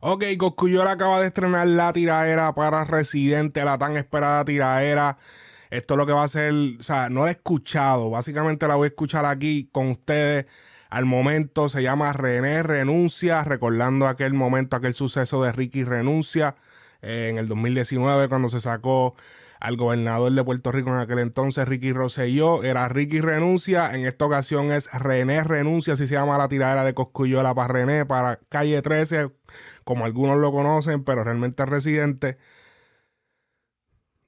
Ok, Coscuyola acaba de estrenar la tiradera para Residente, la tan esperada tiradera. Esto es lo que va a ser, o sea, no la he escuchado, básicamente la voy a escuchar aquí con ustedes. Al momento se llama René Renuncia, recordando aquel momento, aquel suceso de Ricky Renuncia eh, en el 2019 cuando se sacó al gobernador de Puerto Rico en aquel entonces, Ricky Rosselló. Era Ricky Renuncia, en esta ocasión es René Renuncia, así se llama la tiradera de Coscuyola para René, para Calle 13, como algunos lo conocen, pero realmente es residente.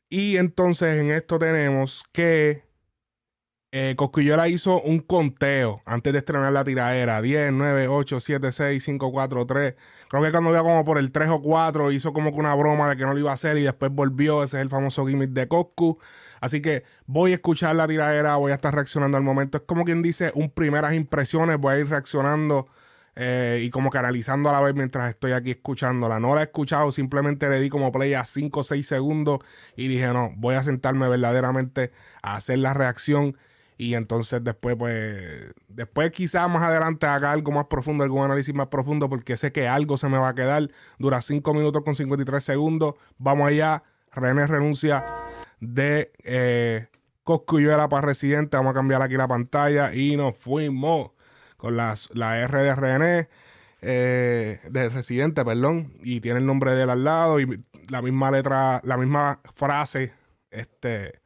Y entonces en esto tenemos que eh, Cosquillola hizo un conteo antes de estrenar la tiradera. 10, 9, 8, 7, 6, 5, 4, 3. Creo que cuando iba como por el 3 o 4 hizo como que una broma de que no lo iba a hacer y después volvió. Ese es el famoso gimmick de Coscu. Así que voy a escuchar la tiradera, voy a estar reaccionando al momento. Es como quien dice un primeras impresiones. Voy a ir reaccionando eh, y como canalizando a la vez mientras estoy aquí escuchándola. No la he escuchado, simplemente le di como play a 5 o 6 segundos y dije, no, voy a sentarme verdaderamente a hacer la reacción y entonces después, pues, después quizás más adelante haga algo más profundo, algún análisis más profundo, porque sé que algo se me va a quedar. Dura 5 minutos con 53 segundos. Vamos allá. René renuncia de eh, Coscuyuela para Residente. Vamos a cambiar aquí la pantalla y nos fuimos con las, la R de René. Eh, de residente, perdón, y tiene el nombre de él al lado y la misma letra, la misma frase, este,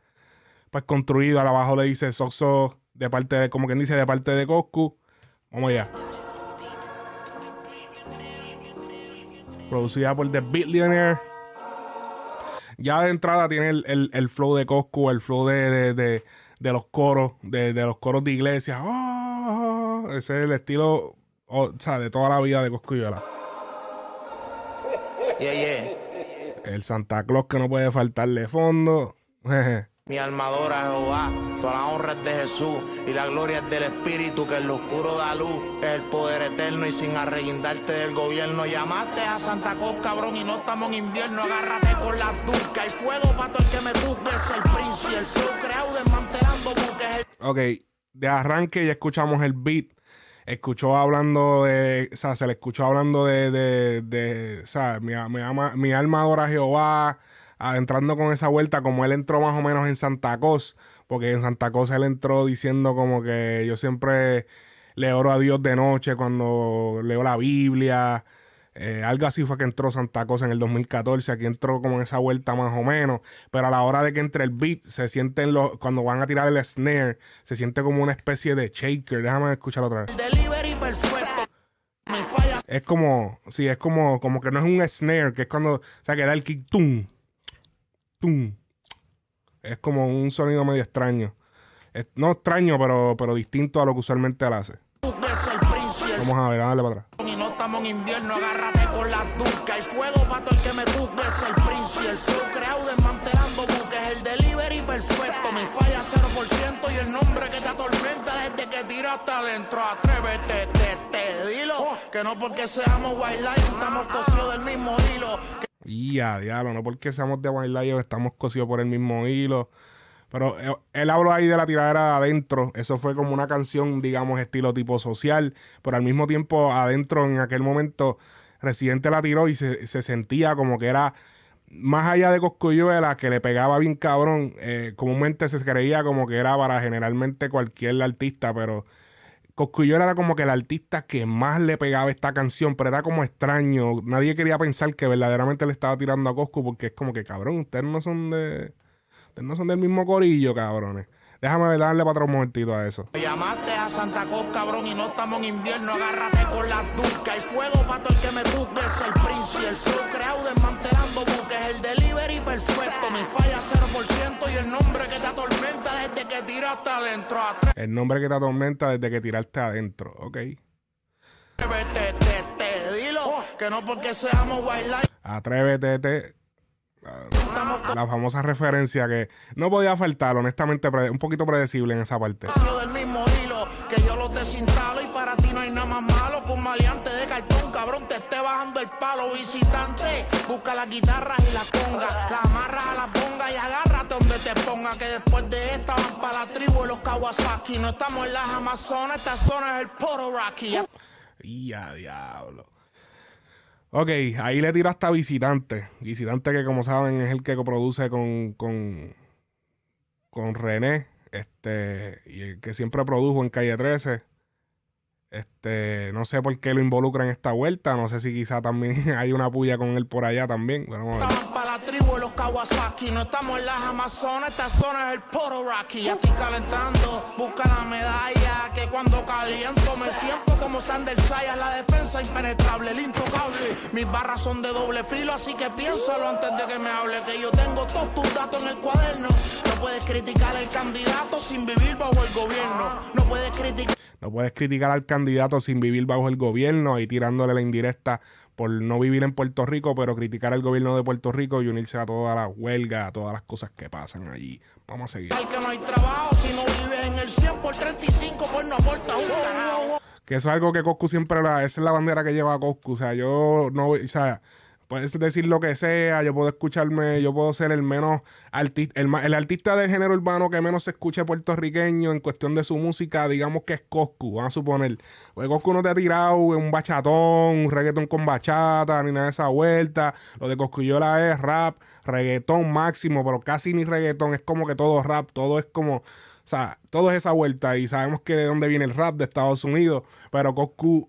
pues construido. abajo le dice Soxo de parte de, como quien dice, de parte de Coscu. Vamos allá. Producida por The Billionaire. Ya de entrada tiene el, flow de Coscu, el flow de, los coros, de, los coros de iglesia. Ah, ese es el estilo o sea, de toda la vida de Coscu y El Santa Claus que no puede faltarle fondo. Mi armadora Jehová, toda la honra es de Jesús y la gloria es del Espíritu que en lo oscuro da luz. Es el poder eterno y sin arreguindarte del gobierno. Llamaste a Santa Cruz, cabrón, y no estamos en invierno. Agárrate con la turca y fuego para todo el que me busque. Es el príncipe, el flow creado desmantelando buques. Ok, de arranque ya escuchamos el beat. Escuchó hablando de, o sea, se le escuchó hablando de, de, de o sea, mi, mi, mi alma Jehová entrando con esa vuelta, como él entró más o menos en Santa Cos, porque en Santa Cosa él entró diciendo como que yo siempre le oro a Dios de noche cuando leo la Biblia. Eh, algo así fue que entró Santa Cosa en el 2014. Aquí entró como en esa vuelta más o menos. Pero a la hora de que entre el beat, se sienten los. Cuando van a tirar el snare, se siente como una especie de shaker. Déjame escuchar otra vez. Es como. Sí, es como, como que no es un snare, que es cuando. O sea, que da el kick. Tum, es como un sonido medio extraño. no extraño, pero, pero distinto a lo que usualmente él hace. Vamos a ver, dale para atrás. Y no estamos en invierno, agárrate con la turca. Y fuego para todo el que me busque. Es el príncipe, el flow creado desmantelando buques. El delivery perfecto, mi falla 0%. Y el nombre que te atormenta desde que tiraste adentro. Atrévete, te, te, dilo. Que no porque seamos wildlife, estamos cosidos del mismo hilo. Y a diablo, no porque seamos de White estamos cosidos por el mismo hilo. Pero eh, él, habló ahí de la tiradera adentro. Eso fue como una canción, digamos, estilo tipo social. Pero al mismo tiempo, adentro, en aquel momento, Residente la tiró y se, sentía como que era más allá de Coscuyuela, que le pegaba bien cabrón. Eh, comúnmente se creía como que era para generalmente cualquier artista, pero Coscuyola era como que el artista que más le pegaba esta canción, pero era como extraño. Nadie quería pensar que verdaderamente le estaba tirando a Coscu porque es como que, cabrón, ustedes no son de. Ustedes no son del mismo corillo, cabrones. Déjame darle para otro momentito a eso. Llamaste a Santa Cruz, cabrón, y no estamos en invierno. Agárrate con la turca y fuego para todo el que me busque. Es el príncipe, el flow creado desmantelando buques. Mi falla 0% y el nombre que te atormenta desde que tiraste adentro. El nombre que te atormenta desde que tiraste adentro, ok. Atrévete, te, te, dilo, que no porque seamos wildlife. Atrévete, te la famosa referencia que no podía faltar, honestamente, un poquito predecible en esa parte. del mismo hilo, que yo los desinstalo y para ti no hay nada más malo que un maleante de cartón, cabrón, te esté bajando el palo. Visitante, busca la guitarra y la conga, la amarras a la ponga y agárrate donde te ponga, que después de esta van para la tribu de los Kawasaki. No estamos en las Amazonas, esta zona es el Poro Rocky. Y a diablo. Ok, ahí le tiro hasta Visitante. Visitante que como saben es el que produce con, con, con René. Este, y el que siempre produjo en Calle 13. Este, no sé por qué lo involucra en esta vuelta. No sé si quizá también hay una puya con él por allá también. Vamos a ver. No estamos en las Amazonas, esta zona es el Poro Rocky. Estoy calentando, busca la medalla. Que cuando caliento me siento como Sander Sayas. La defensa impenetrable, el intocable. Mis barras son de doble filo, así que piénsalo antes de que me hable. Que yo tengo todos tus datos en el cuaderno. No puedes criticar al candidato sin vivir bajo el gobierno. No puedes criticar. No puedes criticar al candidato sin vivir bajo el gobierno y tirándole la indirecta por no vivir en Puerto Rico, pero criticar al gobierno de Puerto Rico y unirse a todas las huelgas, a todas las cosas que pasan allí. Vamos a seguir. que no hay trabajo si no vives en el 100 por 35 pues no aporta un carajo. Que eso es algo que Coscu siempre la, esa es la bandera que lleva Coscu. O sea, yo no, o sea, puedes decir lo que sea, yo puedo escucharme, yo puedo ser el menos artista, el, el artista del género urbano que menos se escuche puertorriqueño en cuestión de su música, digamos que es Coscu, vamos a suponer. Pues Coscu no te ha tirado un bachatón, un reggaetón con bachata, ni nada de esa vuelta. Lo de Coscuyola es rap, reggaetón máximo, pero casi ni reggaetón, es como que todo rap, todo es como... O sea, todo es esa vuelta y sabemos que de dónde viene el rap de Estados Unidos, pero Coscu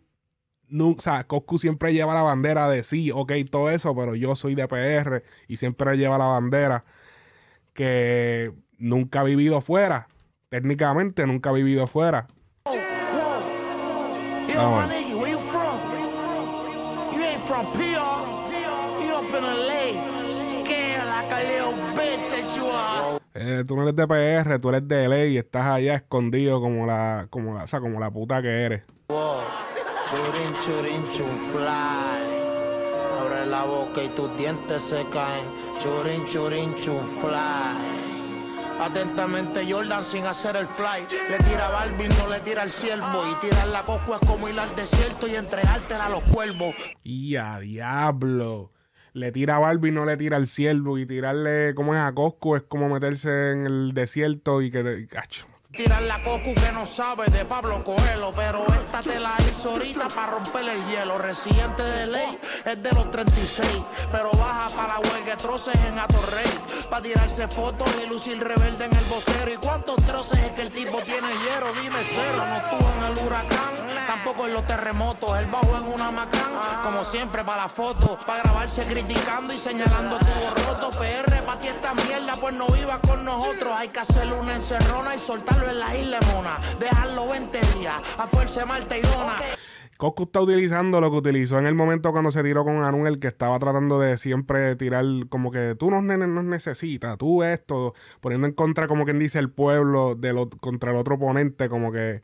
no, o sea, Coscu siempre lleva la bandera de sí, ok, todo eso, pero yo soy de PR y siempre lleva la bandera que nunca ha vivido fuera. Técnicamente nunca ha vivido fuera. Ah. Eh, tú no eres de PR, tú eres de LA y estás allá escondido como la, como la, o sea, como la puta que eres. Wow. Churin, fly. Abre la boca y tus dientes se caen. Churin, churin, fly. Atentamente Jordan sin hacer el fly. Le tira a Balvin, no le tira al ciervo. Y tirar la cosco es como ir al desierto y entregártela a los cuervos. Y a diablo. Le tira a Barbie, no le tira al ciervo. Y tirarle, como es a Coscu, es como meterse en el desierto y que te. Cacho. Tirar la cocu que no sabe de Pablo Coelho, pero esta te la hizo ahorita para romper el hielo. Residente de ley es de los 36, pero baja para la huelga troces en Atorrey. Para tirarse fotos y lucir rebelde en el vocero. ¿Y cuántos troces es que el tipo tiene hierro? Dime cero, no estuvo en el huracán, en los terremotos. Él bajó en una macán, como siempre para la foto, para grabarse criticando y señalando tu roto. PR, pa' ti esta mierda, pues no viva con nosotros. Hay que hacerle una encerrona y soltarlo en la isla Mona. Dejarlo 20 días, a fuerza Marta y Dona. Coscu está utilizando lo que utilizó en el momento cuando se tiró con Anuel, que estaba tratando de siempre tirar como que tú nos, nos necesitas, tú esto, poniendo en contra, como quien dice, el pueblo de lo- contra el otro oponente, como que,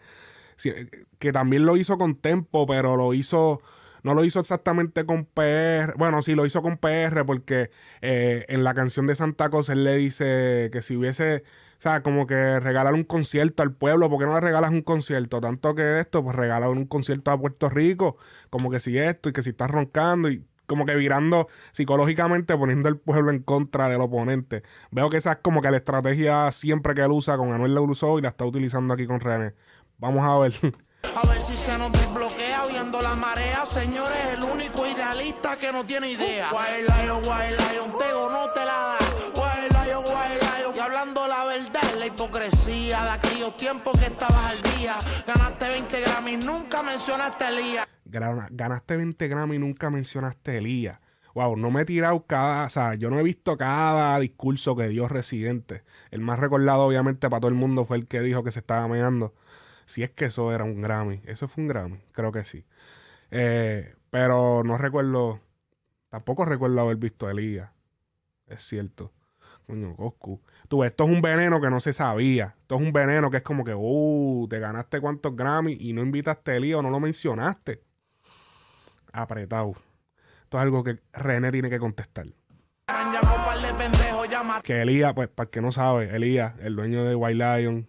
que también lo hizo con Tempo, pero lo hizo, no lo hizo exactamente con PR, bueno, sí lo hizo con PR porque eh, en la canción de Santa Cosa él le dice que si hubiese... O sea, como que regalar un concierto al pueblo, ¿por qué no le regalas un concierto? Tanto que esto, pues regalar un concierto a Puerto Rico, como que si esto y que si estás roncando y como que virando psicológicamente, poniendo el pueblo en contra del oponente. Veo que esa es como que la estrategia siempre que él usa con Anuel la usó y la está utilizando aquí con René. Vamos a ver. A ver si se nos desbloquea viendo la marea. Señores, el único idealista que no tiene idea. Wild Lion, Wild Lion, Tego no te la da. Wild Lion, Wild Lion. Y hablando la verdad, la hipocresía de aquellos tiempos que estabas al día. Ganaste 20 Grammys, nunca mencionaste a Elías. Gana- Ganaste 20 gramos y nunca mencionaste a Elías. Wow, no me he tirado cada, o sea, yo no he visto cada discurso que dio Residente. El más recordado, obviamente, para todo el mundo fue el que dijo que se estaba meando. Si es que eso era un Grammy. Eso fue un Grammy, creo que sí. Eh, pero no recuerdo, tampoco recuerdo haber visto a Elías. Es cierto. Coño, Coscu. Tú, ves, esto es un veneno que no se sabía. Esto es un veneno que es como que, uh, te ganaste cuántos Grammy y no invitaste a Elías o no lo mencionaste. Apretado. Esto es algo que René tiene que contestar. Que Elías, pues, para el que no sabe, Elías, el dueño de White Lion,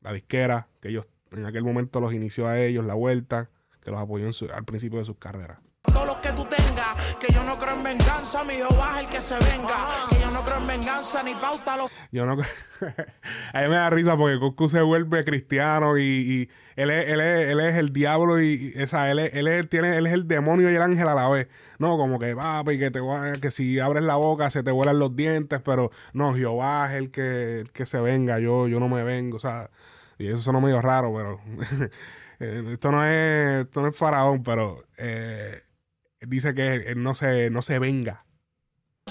la disquera, que ellos en aquel momento los inició a ellos, la vuelta, que los apoyó en su- al principio de sus carreras. Todos los que tú tengas. Que yo no creo en venganza, mi Jehová es el que se venga. Que yo no creo en venganza ni pauta lo Yo no. a mí me da risa porque Coscu se vuelve cristiano y, y él, es, él, es, él, es, el diablo y, esa, él, es, él, es, tiene, él es el demonio y el ángel a la vez. No, como que papi, que te que si abres la boca se te vuelan los dientes, pero no, Jehová es el que, el que se venga, yo, yo no me vengo, o sea, y eso suena medio raro, pero eh, esto no es, esto no es faraón, pero eh, dice que él no se, no se venga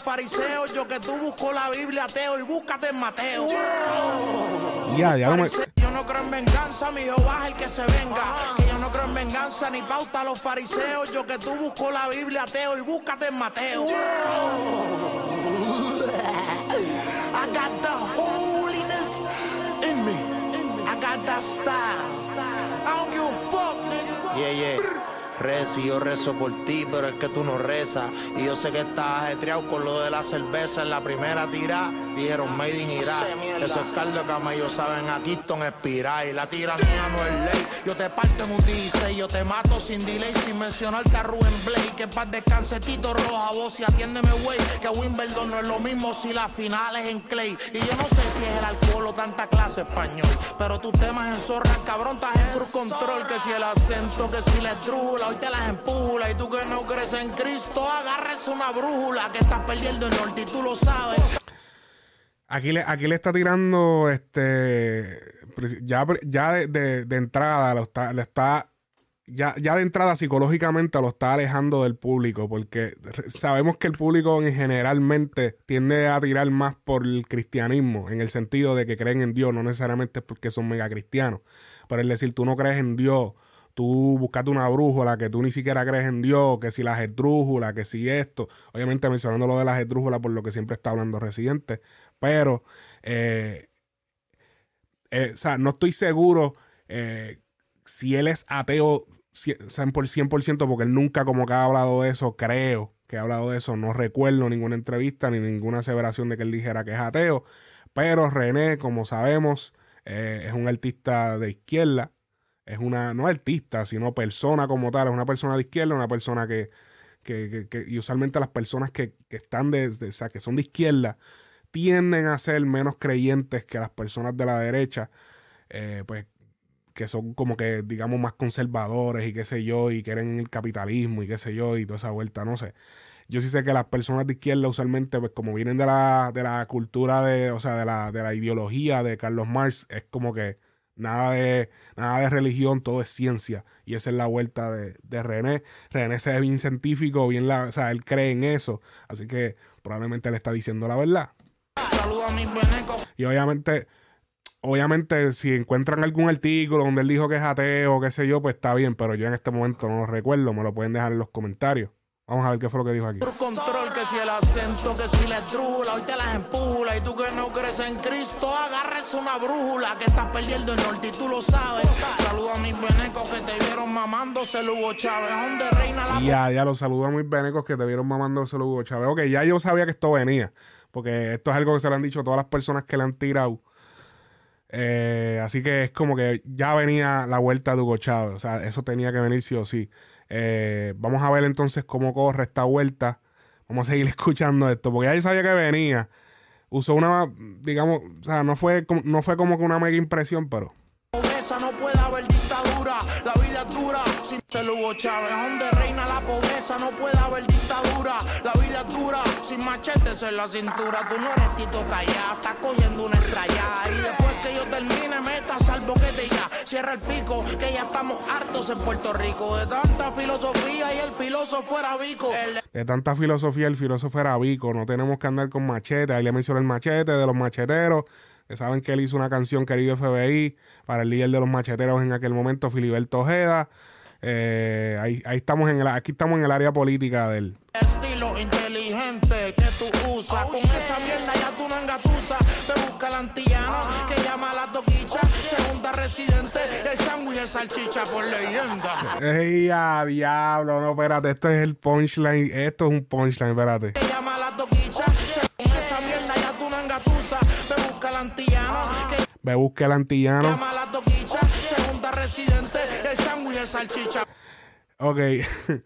fariseo, yo que tú busco la Biblia, ateo, y búscate en Mateo. Ya, ya no Yo no creo en venganza, mi Jehová es el que se venga. Que yo no creo en venganza ni pauta a los fariseos. Yo que tú busco la Biblia, ateo, y búscate en Mateo. I Yeah, yeah. Reza y yo rezo por ti, pero es que tú no rezas. Y yo sé que estás ajetreado con lo de la cerveza en la primera tira. Dijeron Made in Irak. Eso es caldo de camello, saben a Keaton expirar. Y la tiranía no es ley. Yo te parto en un 16, yo te mato sin delay, sin mencionarte a Rubén Blake. Que paz descanse Tito Roja, vos y atiéndeme, güey. Que Wimbledon no es lo mismo si la final es en Clay. Y yo no sé si es el alcohol o tanta clase español. Pero tus temas en zorra, cabrón, estás en cruz control. Que si el acento, que si la estrula, hoy te las empula. Y tú que no crees en Cristo, agarres una brújula. Que estás perdiendo el norte y tú lo sabes. Aquí le, aquí le está tirando, este, ya, ya de, de, entrada, lo está, le está, ya, ya de entrada psicológicamente lo está alejando del público, porque sabemos que el público en generalmente tiende a tirar más por el cristianismo, en el sentido de que creen en Dios, no necesariamente porque son mega cristianos, pero es decir, tú no crees en Dios, tú buscaste una brújula que tú ni siquiera crees en Dios, que si las esdrújulas, que si esto, obviamente mencionando lo de las esdrújulas por lo que siempre está hablando Residente, pero, eh, eh, o sea, no estoy seguro eh, si él es ateo 100%, porque él nunca como que ha hablado de eso, creo que ha hablado de eso, no recuerdo ninguna entrevista ni ninguna aseveración de que él dijera que es ateo, pero René, como sabemos, es un artista de izquierda, es una, no artista, sino persona como tal, es una persona de izquierda, una persona que, que, que, y usualmente las personas que, que están de, o sea, que son de izquierda, tienden a ser menos creyentes que las personas de la derecha, eh, pues que son como que, digamos, más conservadores y qué sé yo, y quieren el capitalismo y qué sé yo, y toda esa vuelta, no sé. Yo sí sé que las personas de izquierda usualmente, pues como vienen de la, de la cultura de, o sea, de la, de la ideología de Carlos Marx, es como que nada de, nada de religión, todo es ciencia. Y esa es la vuelta de, de René. René se ve bien científico, bien la, o sea, él cree en eso. Así que probablemente le está diciendo la verdad. Y obviamente, obviamente, si encuentran algún artículo donde él dijo que es ateo o qué sé yo, pues está bien, pero yo en este momento no lo recuerdo, me lo pueden dejar en los comentarios. Vamos a ver qué fue lo que dijo aquí. control, que si el acento, que si la estrula, hoy te las empula. Y tú que no crees en Cristo, agarres una brújula que estás perdiendo el norte y tú lo sabes. Saluda a mis venecos que te vieron mamándose Hugo Chávez. Donde reina la. Ya, ya lo saludo a mis venecos que te vieron mamándose Hugo Chávez. Ok, ya yo sabía que esto venía. Porque esto es algo que se le han dicho todas las personas que le han tirado. Eh, así que es como que ya venía la vuelta de Hugo Chávez. O sea, eso tenía que venir sí o sí. Eh, vamos a ver entonces cómo corre esta vuelta. Vamos a seguir escuchando esto. Porque ya sabía que venía. Usó una, digamos, o sea, no fue, no fue como que una mega impresión, pero. no puede haber dictadura, la vida dura. Sin Hugo Chávez, donde reina la pobreza, no puede haber dictadura, la vida dura. Sin machetes en la cintura, tú no eres Tito Callá, estás cogiendo una estrella. Y después yo termine, meta salvo que te ya. Cierra el pico, que ya estamos hartos en Puerto Rico. De tanta filosofía y el filósofo era bico. De tanta filosofía, el filósofo era bico. No tenemos que andar con machete. Ahí le mencioné el machete de los macheteros. Que saben que él hizo una canción querido FBI para el líder de los macheteros en aquel momento, Filiberto Ojeda. Eh, ahí, ahí, estamos en el, aquí estamos en el área política del estilo inteligente que tú usas. Con esa mierda ya tú no engatusas. De salchicha por leyenda. Ey, a diablo, no, espérate, esto es el punchline. Esto es un punchline, espérate. Que llama a la toquicha. Con esa mierda ya tú no engatusas. Te busca el antillano. Me busca el antillano. llama la toquicha. Segunda residente, el sándwich de salchicha. Ok.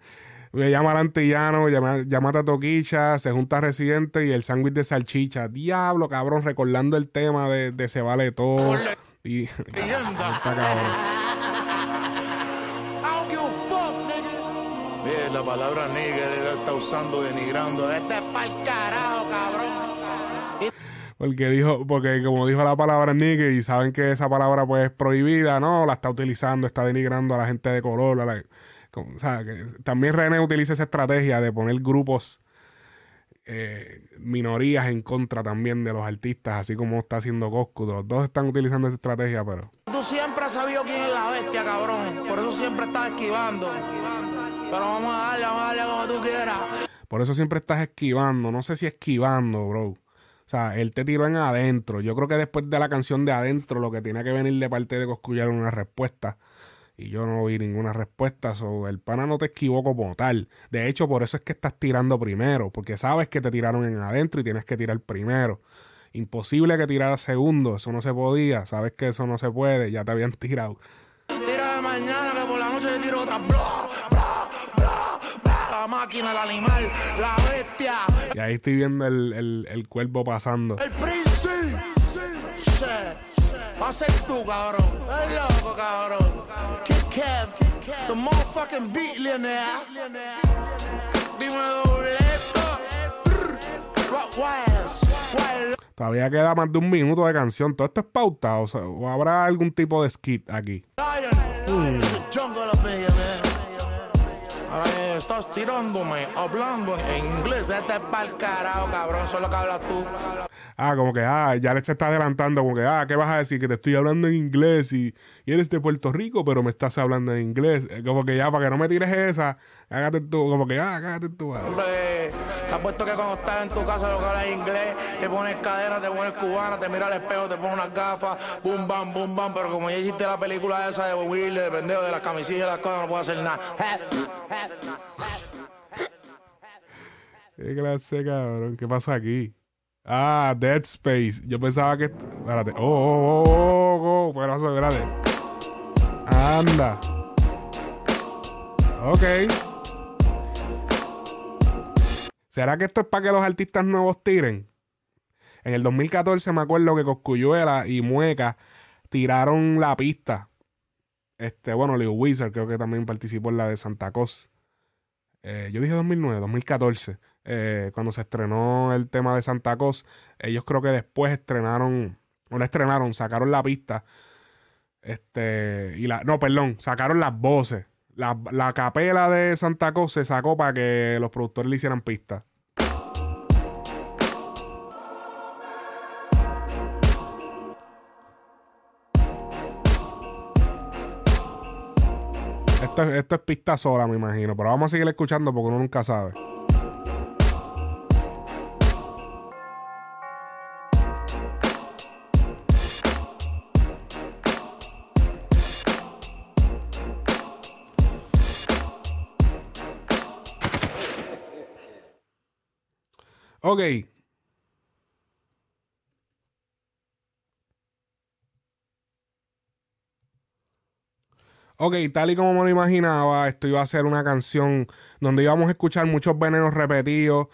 Me llama al antillano, llama, llama a Toquicha, se junta Residente y el sándwich de salchicha. Diablo, cabrón, recordando el tema de, de Se Vale Todo. Y, está cabrón. La palabra nigger él la está usando, denigrando. Este es pa'l carajo, cabrón. Porque dijo, porque como dijo la palabra nigger y saben que esa palabra pues es prohibida, no, la está utilizando, está denigrando a la gente de color, a la- como- o sea, que también René utiliza esa estrategia de poner grupos eh, minorías en contra también de los artistas, así como está haciendo Coscu. Los dos están utilizando esa estrategia, pero Tú siempre has sabido quién es la bestia, cabrón. Por eso siempre estás esquivando. Pero vamos a darle, vamos a darle como tú quieras. por eso siempre estás esquivando. No sé si esquivando, bro. O sea, él te tiró en adentro. Yo creo que después de la canción de adentro, lo que tenía que venir de parte de Coscu ya era una respuesta. Y yo no vi ninguna respuesta. So, el pana no te esquivó como tal. De hecho, por eso es que estás tirando primero. Porque sabes que te tiraron en adentro y tienes que tirar primero. Imposible que tirara segundo. Eso no se podía. Sabes que eso no se puede. Ya te habían tirado. Tira de mañana que por la noche te tiro otra. Bla. La máquina, el animal, la bestia, Y ahí estoy viendo el, el, el cuervo pasando. el príncipe. Va a ser tú, cabrón. Es loco, cabrón. Kid Kev, the motherfucking billionaire. Dime. Wild Todavía queda más de un minuto de canción. Todo esto es pauta. O, sea, ¿o habrá algún tipo de skit aquí. Lion. Estás tirándome, hablando en inglés. Vete pa'l carajo, cabrón. Eso es lo que hablas tú. Ah, como que, ah, ya le se está adelantando. Como que, ah, ¿qué vas a decir? Que te estoy hablando en inglés y, y eres de Puerto Rico, pero me estás hablando en inglés. Eh, Como que ya, para que no me tires esa, hágate tú. Como que, ah, hágate tú. ah. Hombre, te apuesto que cuando estás en tu casa lo que hablas inglés, te pones cadena, te pones cubana, te mira al espejo, te pones unas gafas, boom, bam, boom, bam. Pero como ya hiciste la película esa de Will, de pendejo, de las camisillas y las cosas, no puedo hacer nada. Qué clase, cabrón. ¿Qué pasa aquí? Ah, Dead Space. Yo pensaba que. Espérate. Oh, oh, oh, oh, oh. ¿Qué pasó? Espérate. Anda. Ok. ¿Será que esto es para que los artistas nuevos tiren? En el 2014 me acuerdo que Coscuyuela y Mueca tiraron la pista. Este, bueno, Leo Wizard creo que también participó en la de Santa Cos. Eh, yo dije 2009, 2014. Eh, cuando se estrenó el tema de Santa Cos. Ellos creo que después estrenaron, no la estrenaron, sacaron la pista. Este, y la, no, perdón, sacaron las voces. La, la capela de Santa Cos se sacó para que los productores le hicieran pista. Esto, es- esto es pista sola, me imagino. Pero vamos a seguir escuchando porque uno nunca sabe. Ok. Ok, tal y como me lo imaginaba, esto iba a ser una canción donde íbamos a escuchar muchos venenos repetidos,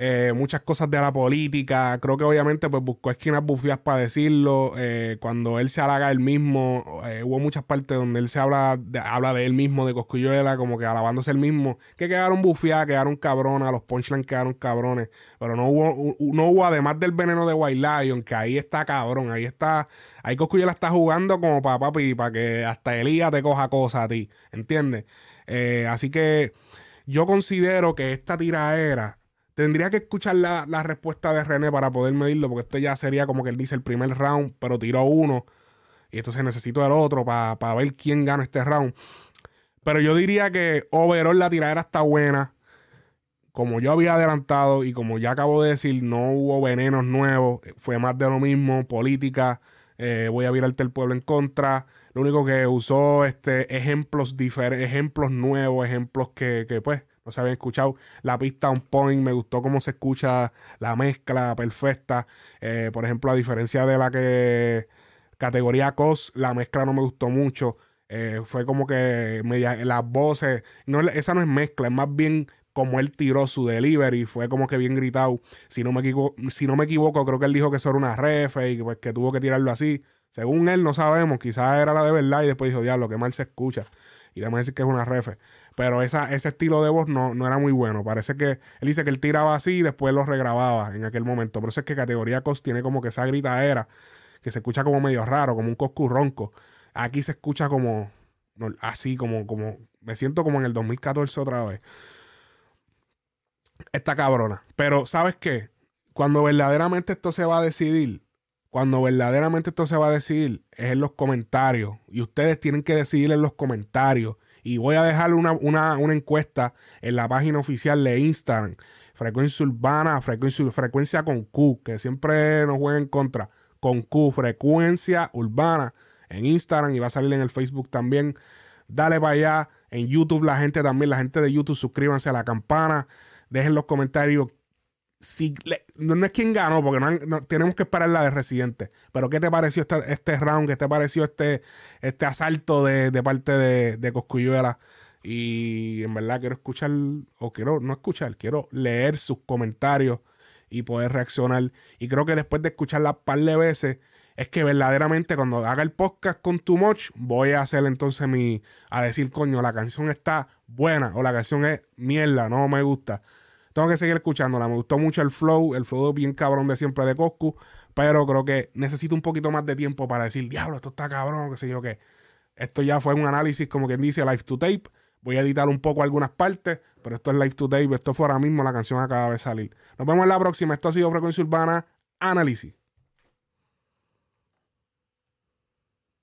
eh, muchas cosas de la política. Creo que obviamente pues buscó esquinas bufias para decirlo. eh, cuando él se halaga él mismo, eh, hubo muchas partes donde él se habla de, habla de él mismo, de Coscuyuela, como que alabándose él mismo, que quedaron bufiadas, quedaron cabronas, los punchlines quedaron cabrones, pero no hubo, no hubo además del veneno de White Lion, que ahí está cabrón, ahí está, ahí Coscuyuela está jugando como para papi, para que hasta Elías te coja cosas a ti, ¿entiendes? Así que yo considero que esta tiraera tendría que escuchar la, la respuesta de René para poder medirlo, porque esto ya sería como que él dice el primer round, pero tiró uno, y entonces necesito el otro para ver quién gana este round. Pero yo diría que overall la tiradera está buena. Como yo había adelantado y como ya acabo de decir, no hubo venenos nuevos, fue más de lo mismo, política, eh, voy a virarte el pueblo en contra. Lo único que usó este, ejemplos ejemplos nuevos, ejemplos que, que pues no se habían escuchado. La pista on point, me gustó cómo se escucha la mezcla perfecta. Eh, por ejemplo, a diferencia de la que categoría COS, la mezcla no me gustó mucho. Eh, fue como que media, las voces, no, esa no es mezcla, es más bien como él tiró su delivery, fue como que bien gritado. Si no me equivoco, si no me equivoco creo que él dijo que eso era una refe y pues, que tuvo que tirarlo así. Según él, no sabemos, quizás era la de verdad y después dijo, diablo, que mal se escucha. Y a decir que es una refe. Pero esa, ese estilo de voz no, no era muy bueno. Parece que él dice que él tiraba así y después lo regrababa en aquel momento. Por eso es que categoría COS tiene como que esa gritadera que se escucha como medio raro, como un coscu ronco. Aquí se escucha como así, como, como, me siento como en el 2014 otra vez. Esta cabrona. Pero, ¿sabes qué? Cuando verdaderamente esto se va a decidir, cuando verdaderamente esto se va a decidir, es en los comentarios. Y ustedes tienen que decidir en los comentarios. Y voy a dejar una, una, una encuesta en la página oficial de Instagram. Frecuencia urbana, frecuencia, con Q, que siempre nos juega en contra. Con Q, frecuencia urbana en Instagram y va a salir en el Facebook también. Dale para allá. En YouTube la gente también, la gente de YouTube, suscríbanse a la campana. Dejen los comentarios. Si no, es quien ganó, porque no, tenemos que esperar la de Residente. Pero ¿qué te pareció este, round? ¿Qué te pareció este, este asalto de, parte de, de Coscuyuela? Y en verdad quiero escuchar, o quiero no escuchar, quiero leer sus comentarios y poder reaccionar. Y creo que después de escucharla un par de veces, es que verdaderamente cuando haga el podcast con Too Much, voy a hacer entonces mi. a decir, coño, la canción está buena o la canción es mierda, no me gusta. Tengo que seguir escuchándola. Me gustó mucho el flow, el flow bien cabrón de siempre de Coscu, pero creo que necesito un poquito más de tiempo para decir, diablo, esto está cabrón, qué sé yo qué. Esto ya fue un análisis, como quien dice, live to tape. Voy a editar un poco algunas partes, pero esto es live to tape. Esto fue ahora mismo, la canción acaba de salir. Nos vemos en la próxima. Esto ha sido Frecuencia Urbana Análisis.